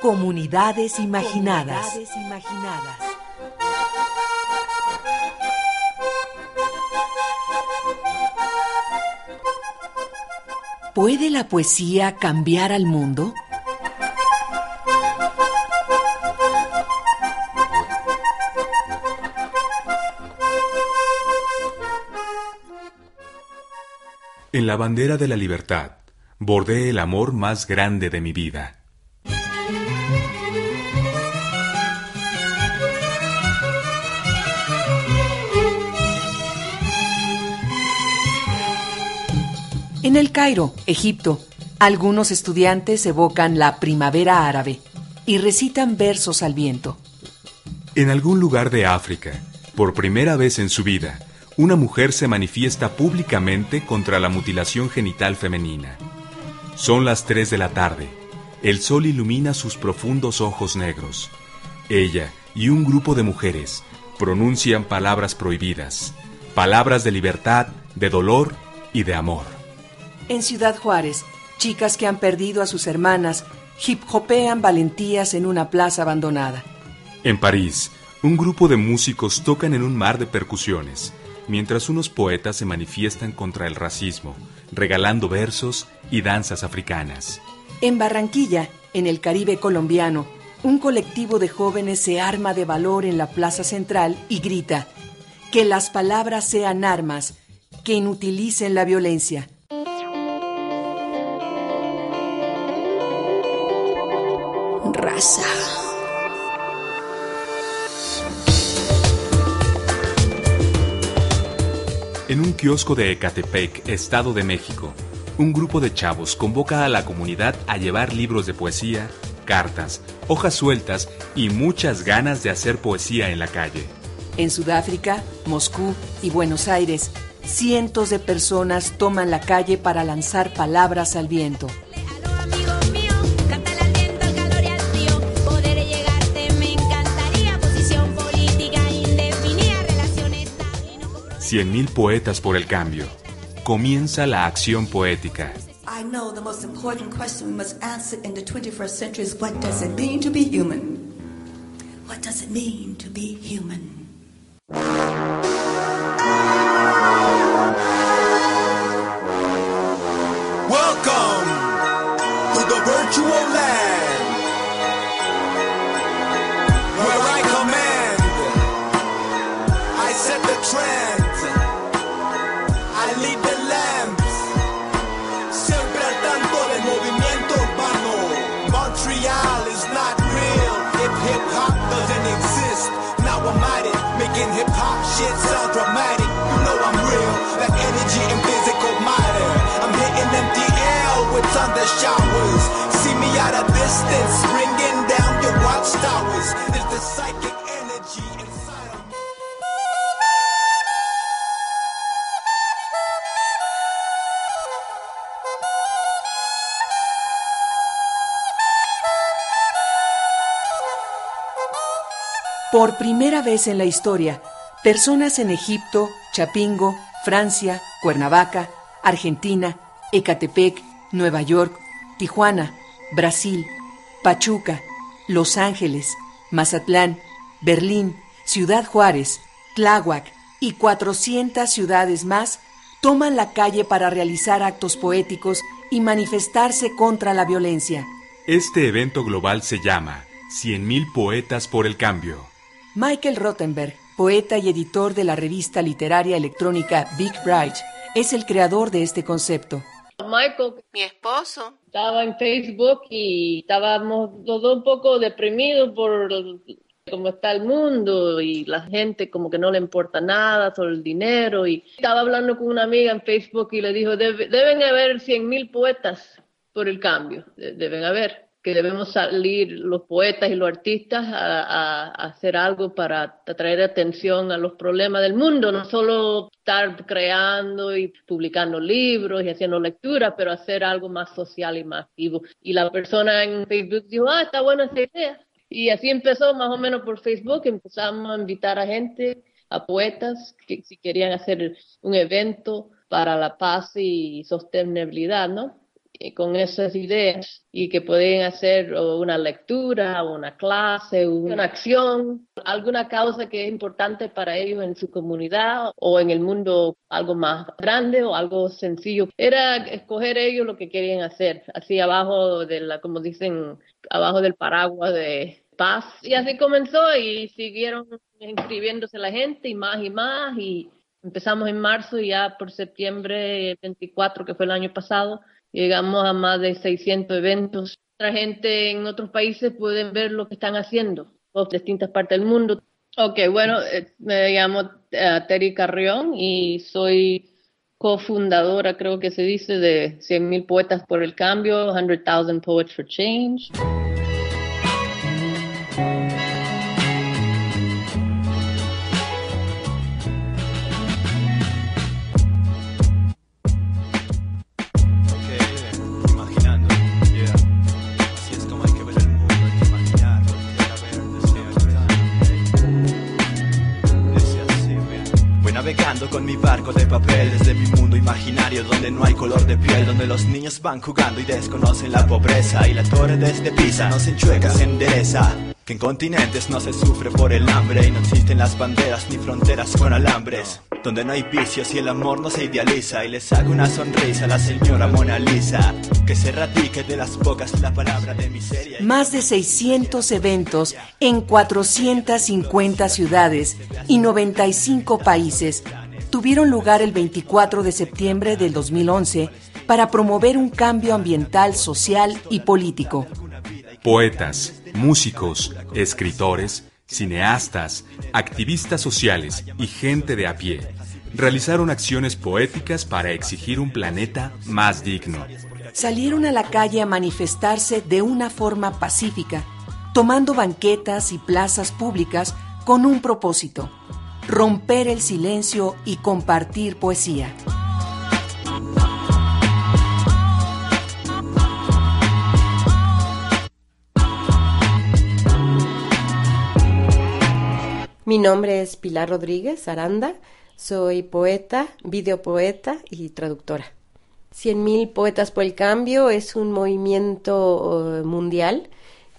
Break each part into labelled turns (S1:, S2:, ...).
S1: Comunidades imaginadas. Comunidades imaginadas. ¿Puede la poesía cambiar al mundo?
S2: En la bandera de la libertad bordé el amor más grande de mi vida.
S1: En el Cairo, Egipto, algunos estudiantes evocan la primavera árabe y recitan versos al viento.
S2: En algún lugar de África, por primera vez en su vida, una mujer se manifiesta públicamente contra la mutilación genital femenina. Son las 3 de la tarde. El sol ilumina sus profundos ojos negros. Ella y un grupo de mujeres pronuncian palabras prohibidas, palabras de libertad, de dolor y de amor.
S1: En Ciudad Juárez, chicas que han perdido a sus hermanas hip hopean valentías en una plaza abandonada.
S2: En París, un grupo de músicos tocan en un mar de percusiones, mientras unos poetas se manifiestan contra el racismo, regalando versos y danzas africanas.
S1: En Barranquilla, en el Caribe colombiano, un colectivo de jóvenes se arma de valor en la plaza central y grita, que las palabras sean armas, que inutilicen la violencia.
S2: En un kiosco de Ecatepec, Estado de México, un grupo de chavos convoca a la comunidad a llevar libros de poesía, cartas, hojas sueltas y muchas ganas de hacer poesía en la calle.
S1: En Sudáfrica, Moscú y Buenos Aires, cientos de personas toman la calle para lanzar palabras al viento.
S2: Cien mil poetas por el cambio. Comienza la acción poética.
S3: I know the most important question we must answer in the 21st century is what does it mean to be human? What does it mean to be human?
S4: Welcome
S1: Por primera vez en la historia, Personas en Egipto, Chapingo, Francia, Cuernavaca, Argentina, Ecatepec, Nueva York, Tijuana, Brasil, Pachuca, Los Ángeles, Mazatlán, Berlín, Ciudad Juárez, Tláhuac y 400 ciudades más toman la calle para realizar actos poéticos y manifestarse contra la violencia.
S2: Este evento global se llama 100.000 Poetas por el Cambio.
S1: Michael Rottenberg, poeta y editor de la revista literaria electrónica Big Bright, es el creador de este concepto.
S5: Michael, mi esposo, estaba en Facebook y estábamos los dos un poco deprimidos por cómo está el mundo y la gente como que no le importa nada, solo el dinero. Y estaba hablando con una amiga en Facebook y le dijo, deben haber 100 mil poetas por el cambio, deben haber. Que debemos salir los poetas y los artistas a, hacer algo para atraer atención a los problemas del mundo, no solo estar creando y publicando libros y haciendo lecturas, pero hacer algo más social y más activo. Y la persona en Facebook dijo, ah, está buena esa idea. Y así empezó más o menos por Facebook, empezamos a invitar a gente, a poetas, que si querían hacer un evento para la paz y sostenibilidad, ¿no? Con esas ideas y que pueden hacer una lectura, una clase, una acción, alguna causa que es importante para ellos en su comunidad o en el mundo algo más grande o algo sencillo. Era escoger ellos lo que querían hacer, así abajo de la, como dicen, abajo del paraguas de paz. Y así comenzó y siguieron inscribiéndose la gente y más y más y empezamos en marzo y ya por septiembre 24, que fue el año pasado, Llegamos a más de 600 eventos. Otra gente en otros países pueden ver lo que están haciendo, en distintas partes del mundo. Ok, bueno, eh, me llamo eh, Terry Carrión y soy cofundadora, creo que se dice, de 100.000 Poetas por el Cambio, 100,000 Poets for Change.
S4: Niños van jugando y desconocen la pobreza y la torre desde Pisa no se enchueca, se endereza. Que en continentes no se sufre por el hambre y no existen las banderas ni fronteras con alambres. Donde no hay vicios y el amor no se idealiza y les hago una sonrisa a la señora Mona Lisa. Que se radique de las bocas la palabra de miseria.
S1: Más de 600 eventos en 450 ciudades y 95 países tuvieron lugar el 24 de septiembre del 2011 para promover un cambio ambiental, social y político.
S2: Poetas, músicos, escritores, cineastas, activistas sociales y gente de a pie realizaron acciones poéticas para exigir un planeta más digno.
S1: Salieron a la calle a manifestarse de una forma pacífica, tomando banquetas y plazas públicas con un propósito, romper el silencio y compartir poesía.
S6: Mi nombre es Pilar Rodríguez Aranda, soy poeta, videopoeta y traductora. Cien mil Poetas por el Cambio es un movimiento eh, mundial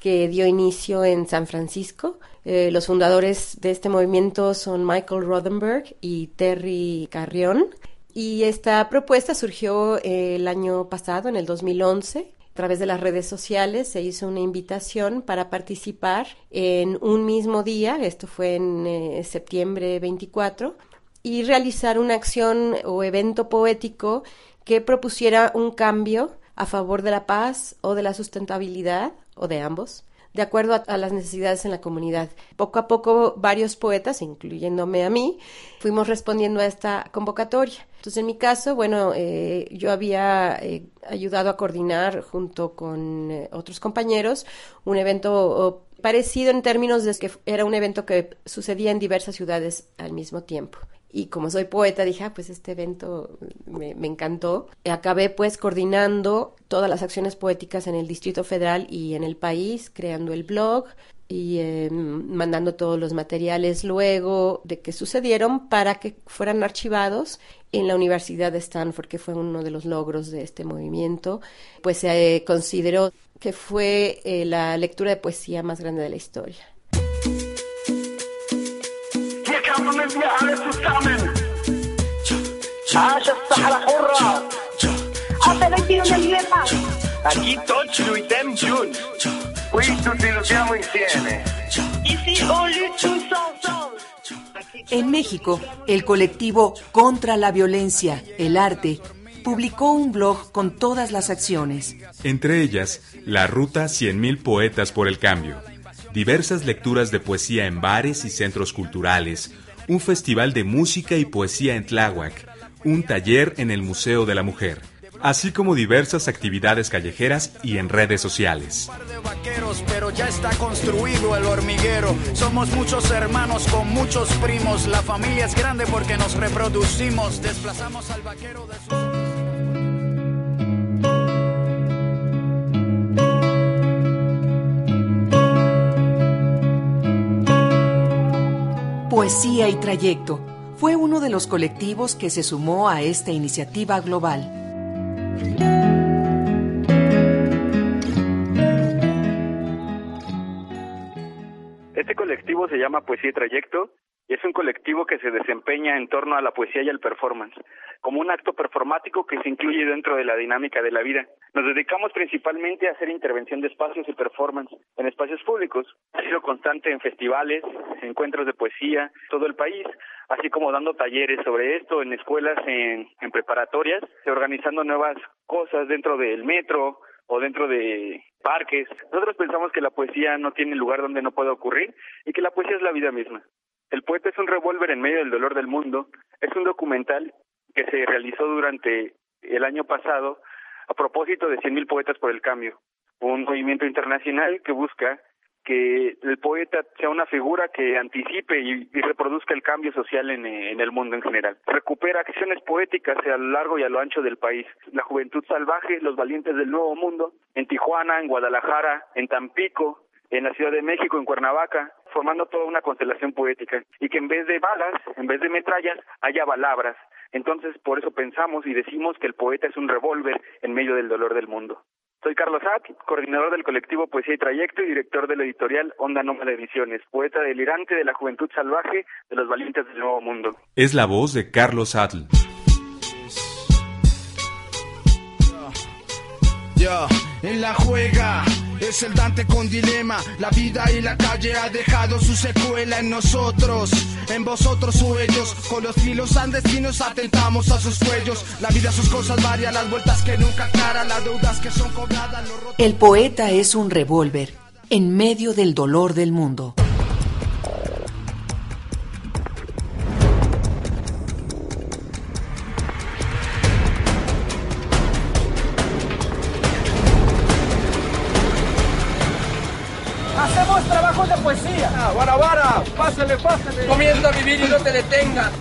S6: que dio inicio en San Francisco. Eh, los fundadores de este movimiento son Michael Rothenberg y Terry Carrión. Y esta propuesta surgió eh, el año pasado, en el 2011, a través de las redes sociales se hizo una invitación para participar en un mismo día, esto fue en eh, septiembre 24, y realizar una acción o evento poético que propusiera un cambio a favor de la paz o de la sustentabilidad o de ambos de acuerdo a, las necesidades en la comunidad. Poco a poco varios poetas, incluyéndome a mí, fuimos respondiendo a esta convocatoria. Entonces, en mi caso, bueno, eh, yo había eh, ayudado a coordinar junto con eh, otros compañeros un evento parecido en términos de que era un evento que sucedía en diversas ciudades al mismo tiempo. Y como soy poeta, dije, ah, pues este evento me, encantó. Acabé pues coordinando todas las acciones poéticas en el Distrito Federal y en el país, creando el blog y em, mandando todos los materiales luego de que sucedieron para que fueran archivados en la Universidad de Stanford, que fue uno de los logros de este movimiento, pues se consideró que fue eh, la lectura de poesía más grande de la historia.
S1: En México, el colectivo Contra la Violencia, el Arte, publicó un blog con todas las acciones.
S2: Entre ellas, la ruta 100.000 Poetas por el Cambio, diversas lecturas de poesía en bares y centros culturales, un festival de música y poesía en Tláhuac, un taller en el Museo de la Mujer, así como diversas actividades callejeras y en redes sociales.
S7: Pero ya está construido el hormiguero. Somos muchos hermanos con muchos primos. La familia es grande porque nos reproducimos. Desplazamos al vaquero de su...
S1: Poesía y Trayecto fue uno de los colectivos que se sumó a esta iniciativa global.
S8: Este colectivo se llama Poesía y Trayecto y es un colectivo que se desempeña en torno a la poesía y al performance, como un acto performático que se incluye dentro de la dinámica de la vida. Nos dedicamos principalmente a hacer intervención de espacios y performance en espacios públicos. Ha sido constante en festivales, encuentros de poesía, todo el país, así como dando talleres sobre esto en escuelas, en, en preparatorias, organizando nuevas cosas dentro del metro, o dentro de parques. Nosotros pensamos que la poesía no tiene lugar donde no pueda ocurrir y que la poesía es la vida misma. El poeta es un revólver en medio del dolor del mundo. Es un documental que se realizó durante el año pasado a propósito de 100.000 poetas por el cambio, un movimiento internacional que busca que el poeta sea una figura que anticipe y, reproduzca el cambio social en, en, el mundo en general. Recupera acciones poéticas a lo largo y a lo ancho del país. La juventud salvaje, los valientes del nuevo mundo, en Tijuana, en Guadalajara, en Tampico, en la Ciudad de México, en Cuernavaca, formando toda una constelación poética, y que en vez de balas, en vez de metrallas, haya palabras. Entonces, por eso pensamos y decimos que el poeta es un revólver en medio del dolor del mundo. Soy Carlos At, coordinador del colectivo Poesía y Trayecto y director de la editorial Onda Nómada Ediciones, poeta delirante de la juventud salvaje de los valientes del nuevo mundo.
S2: Es la voz de Carlos Atl.
S9: Ya, en la juega es el Dante con dilema. La vida y la calle ha dejado su secuela en nosotros, en vosotros o ellos. Con los filos andestinos atentamos a sus cuellos. La vida, sus cosas varias, las vueltas que nunca aclaran, las deudas que son cobradas.
S1: El poeta es un revólver en medio del dolor del mundo.
S10: Guarabara, pásale, pásale.
S11: Comienza a vivir y no te detengas.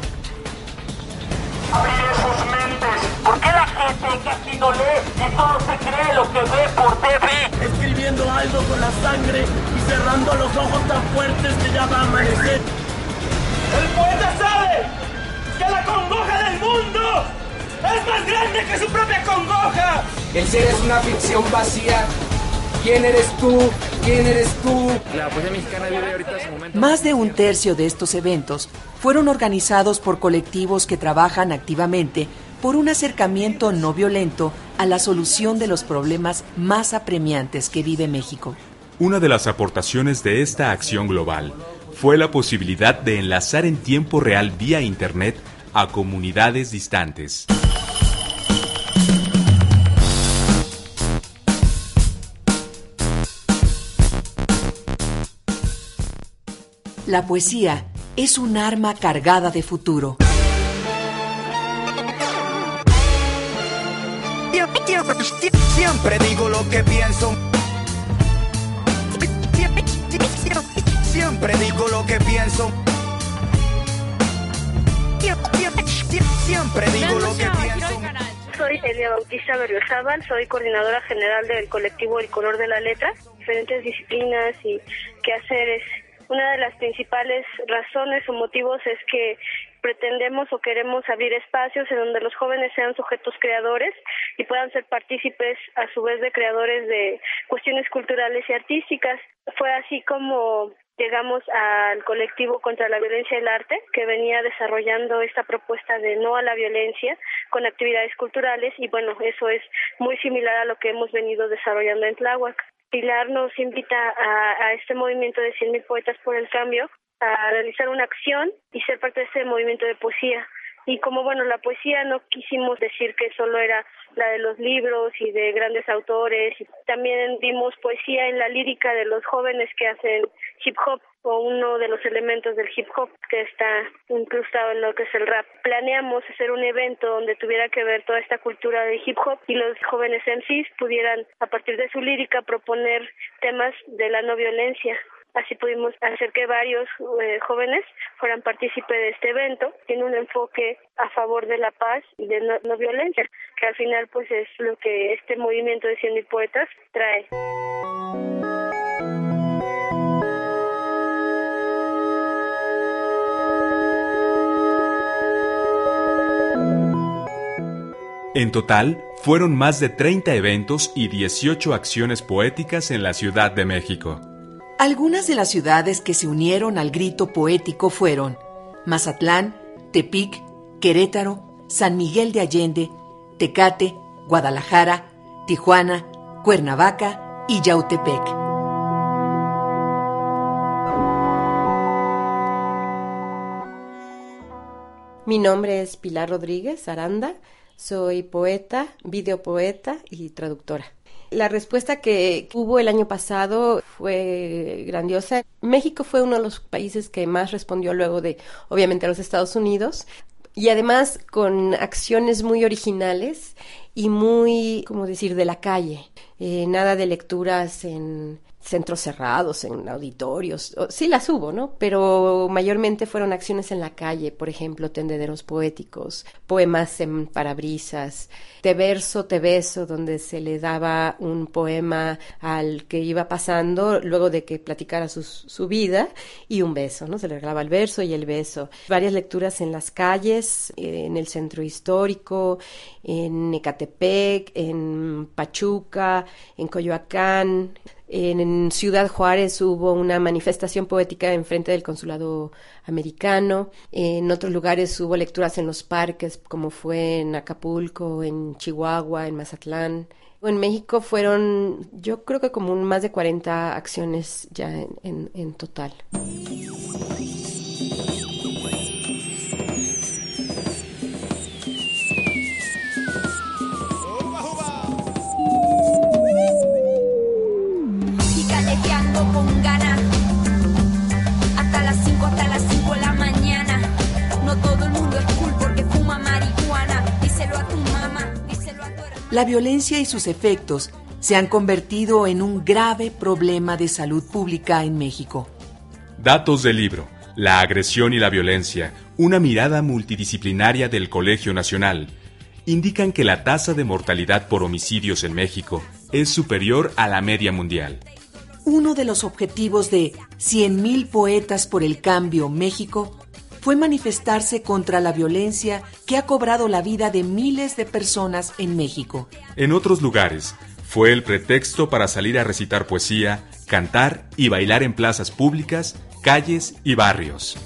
S12: Abrir sus mentes. ¿Por qué la gente que aquí no lee y solo se cree lo que ve por TV?
S13: Escribiendo algo con la sangre y cerrando los ojos tan fuertes que ya va a amanecer.
S14: El poeta sabe que la congoja del mundo es más grande que su propia congoja.
S11: El ser es una ficción vacía ¿Quién eres tú? ¿Quién eres tú?
S15: La poesía mexicana vive ahorita su momento.
S1: Más de un tercio de estos eventos fueron organizados por colectivos que trabajan activamente por un acercamiento no violento a la solución de los problemas más apremiantes que vive México.
S2: Una de las aportaciones de esta acción global fue la posibilidad de enlazar en tiempo real vía Internet a comunidades distantes.
S1: La poesía es un arma cargada de futuro.
S7: Siempre digo lo que pienso. Siempre digo lo que pienso. Siempre digo lo que pienso.
S16: Soy Elia Bautista Berriozábal, soy coordinadora general del colectivo El Color de la Letra, diferentes disciplinas y quehaceres una de las principales razones o motivos es que pretendemos o queremos abrir espacios en donde los jóvenes sean sujetos creadores y puedan ser partícipes a su vez de creadores de cuestiones culturales y artísticas. Fue así como llegamos al colectivo contra la violencia del arte, que venía desarrollando esta propuesta de no a la violencia con actividades culturales y bueno, eso es muy similar a lo que hemos venido desarrollando en Tláhuac. Pilar nos invita a, este movimiento de 100.000 poetas por el cambio a realizar una acción y ser parte de este movimiento de poesía. Y como bueno, la poesía no quisimos decir que solo era la de los libros y de grandes autores, también vimos poesía en la lírica de los jóvenes que hacen hip hop o uno de los elementos del hip hop que está incrustado en lo que es el rap. Planeamos hacer un evento donde tuviera que ver toda esta cultura de hip hop y los jóvenes MCs pudieran a partir de su lírica proponer temas de la no violencia. Así pudimos hacer que varios eh, jóvenes fueran partícipes de este evento. Tiene un enfoque a favor de la paz y de no, violencia, que al final pues es lo que este movimiento de Cien y Poetas trae.
S2: En total, fueron más de 30 eventos y 18 acciones poéticas en la Ciudad de México.
S1: Algunas de las ciudades que se unieron al grito poético fueron Mazatlán, Tepic, Querétaro, San Miguel de Allende, Tecate, Guadalajara, Tijuana, Cuernavaca y Yautepec.
S6: Mi nombre es Pilar Rodríguez Aranda, soy poeta, videopoeta y traductora. La respuesta que hubo el año pasado fue grandiosa. México fue uno de los países que más respondió luego de, obviamente, los Estados Unidos. Y además con acciones muy originales y muy, como decir, de la calle. Eh, nada de lecturas en centros cerrados, en auditorios. Sí las hubo, ¿no? Pero mayormente fueron acciones en la calle, por ejemplo, tendederos poéticos, poemas en parabrisas, Te verso, te beso, donde se le daba un poema al que iba pasando luego de que platicara su, su vida y un beso, ¿no? Se le regalaba el verso y el beso. Varias lecturas en las calles, en el centro histórico, en Ecatepec, en Pachuca, en Coyoacán. En, Ciudad Juárez hubo una manifestación poética en frente del consulado americano. En otros lugares hubo lecturas en los parques, como fue en Acapulco, en Chihuahua, en Mazatlán. En México fueron, yo creo que como más de 40 acciones ya en, en total.
S10: La
S1: violencia y sus efectos se han convertido en un grave problema de salud pública en México.
S2: Datos del libro. La agresión y la violencia, una mirada multidisciplinaria del Colegio Nacional, indican que la tasa de mortalidad por homicidios en México es superior a la media mundial.
S1: Uno de los objetivos de 100.000 Poetas por el Cambio México fue manifestarse contra la violencia que ha cobrado la vida de miles de personas en México.
S2: En otros lugares, fue el pretexto para salir a recitar poesía, cantar y bailar en plazas públicas, calles y barrios.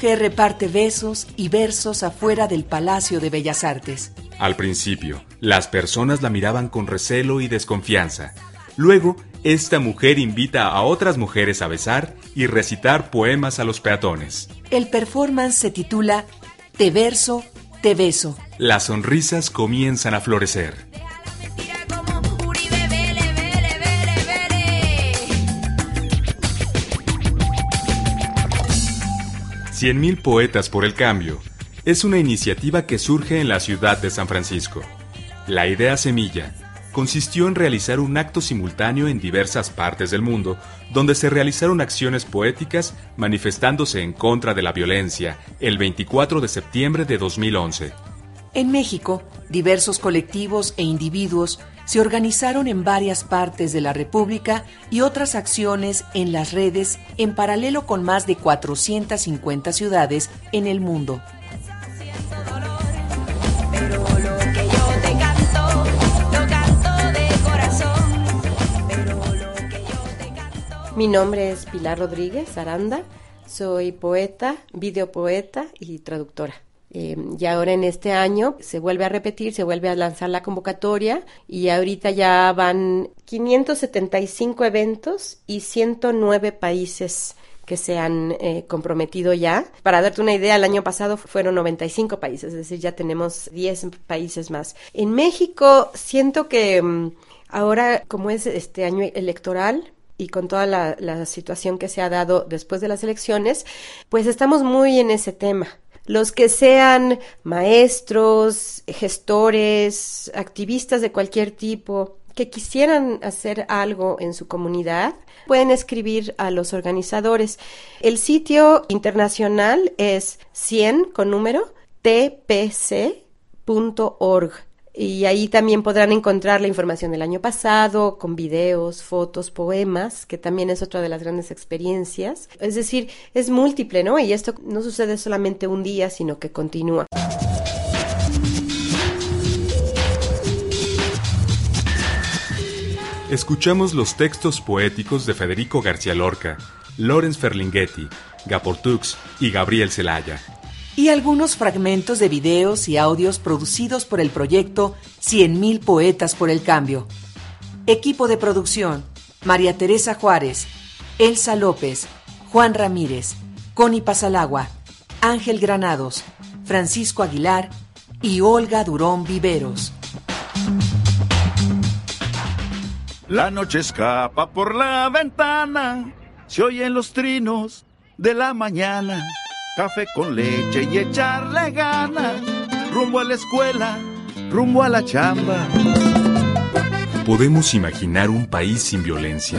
S1: Mujer reparte besos y versos afuera del Palacio de Bellas Artes.
S2: Al principio, las personas la miraban con recelo y desconfianza. Luego, esta mujer invita a otras mujeres a besar y recitar poemas a los peatones.
S1: El performance se titula Te verso, te beso.
S2: Las sonrisas comienzan a florecer. 100.000 Poetas por el Cambio es una iniciativa que surge en la ciudad de San Francisco. La idea semilla consistió en realizar un acto simultáneo en diversas partes del mundo, donde se realizaron acciones poéticas manifestándose en contra de la violencia el 24 de septiembre de 2011.
S1: En México, diversos colectivos e individuos se organizaron en varias partes de la República y otras acciones en las redes en paralelo con más de 450 ciudades en el mundo.
S6: Mi nombre es Pilar Rodríguez Aranda, soy poeta, videopoeta y traductora. Eh, y ahora en este año se vuelve a repetir, se vuelve a lanzar la convocatoria y ahorita ya van 575 eventos y 109 países que se han eh, comprometido ya. Para darte una idea, el año pasado fueron 95 países, es decir, ya tenemos 10 países más. En México siento que mm, ahora, como es este año electoral, y con toda la, la, situación que se ha dado después de las elecciones, pues estamos muy en ese tema los que sean maestros, gestores, activistas de cualquier tipo, que quisieran hacer algo en su comunidad, pueden escribir a los organizadores. El sitio internacional es 100 con número tpc.org y ahí también podrán encontrar la información del año pasado, con videos, fotos, poemas, que también es otra de las grandes experiencias. Es decir, es múltiple, ¿no? Y esto no sucede solamente un día, sino que continúa.
S2: Escuchamos los textos poéticos de Federico García Lorca, Lorenz Ferlinghetti, Gaportux y Gabriel Celaya
S1: y algunos fragmentos de videos y audios producidos por el proyecto 100.000 Poetas por el Cambio. Equipo de producción: María Teresa Juárez, Elsa López, Juan Ramírez, Connie Pasalagua, Ángel Granados, Francisco Aguilar y Olga Durón Viveros.
S17: La noche escapa por la ventana, se oyen los trinos de la mañana café con leche y echarle ganas, rumbo a la escuela, rumbo a la chamba.
S2: ¿Podemos imaginar un país sin violencia?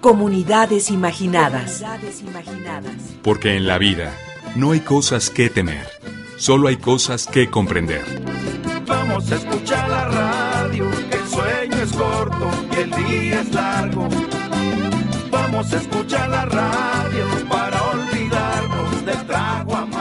S1: Comunidades imaginadas.
S2: Porque en la vida no hay cosas que temer, solo hay cosas que comprender.
S17: Vamos a escuchar la radio, que el sueño es corto y el día es largo se escucha la radio para olvidarnos del trago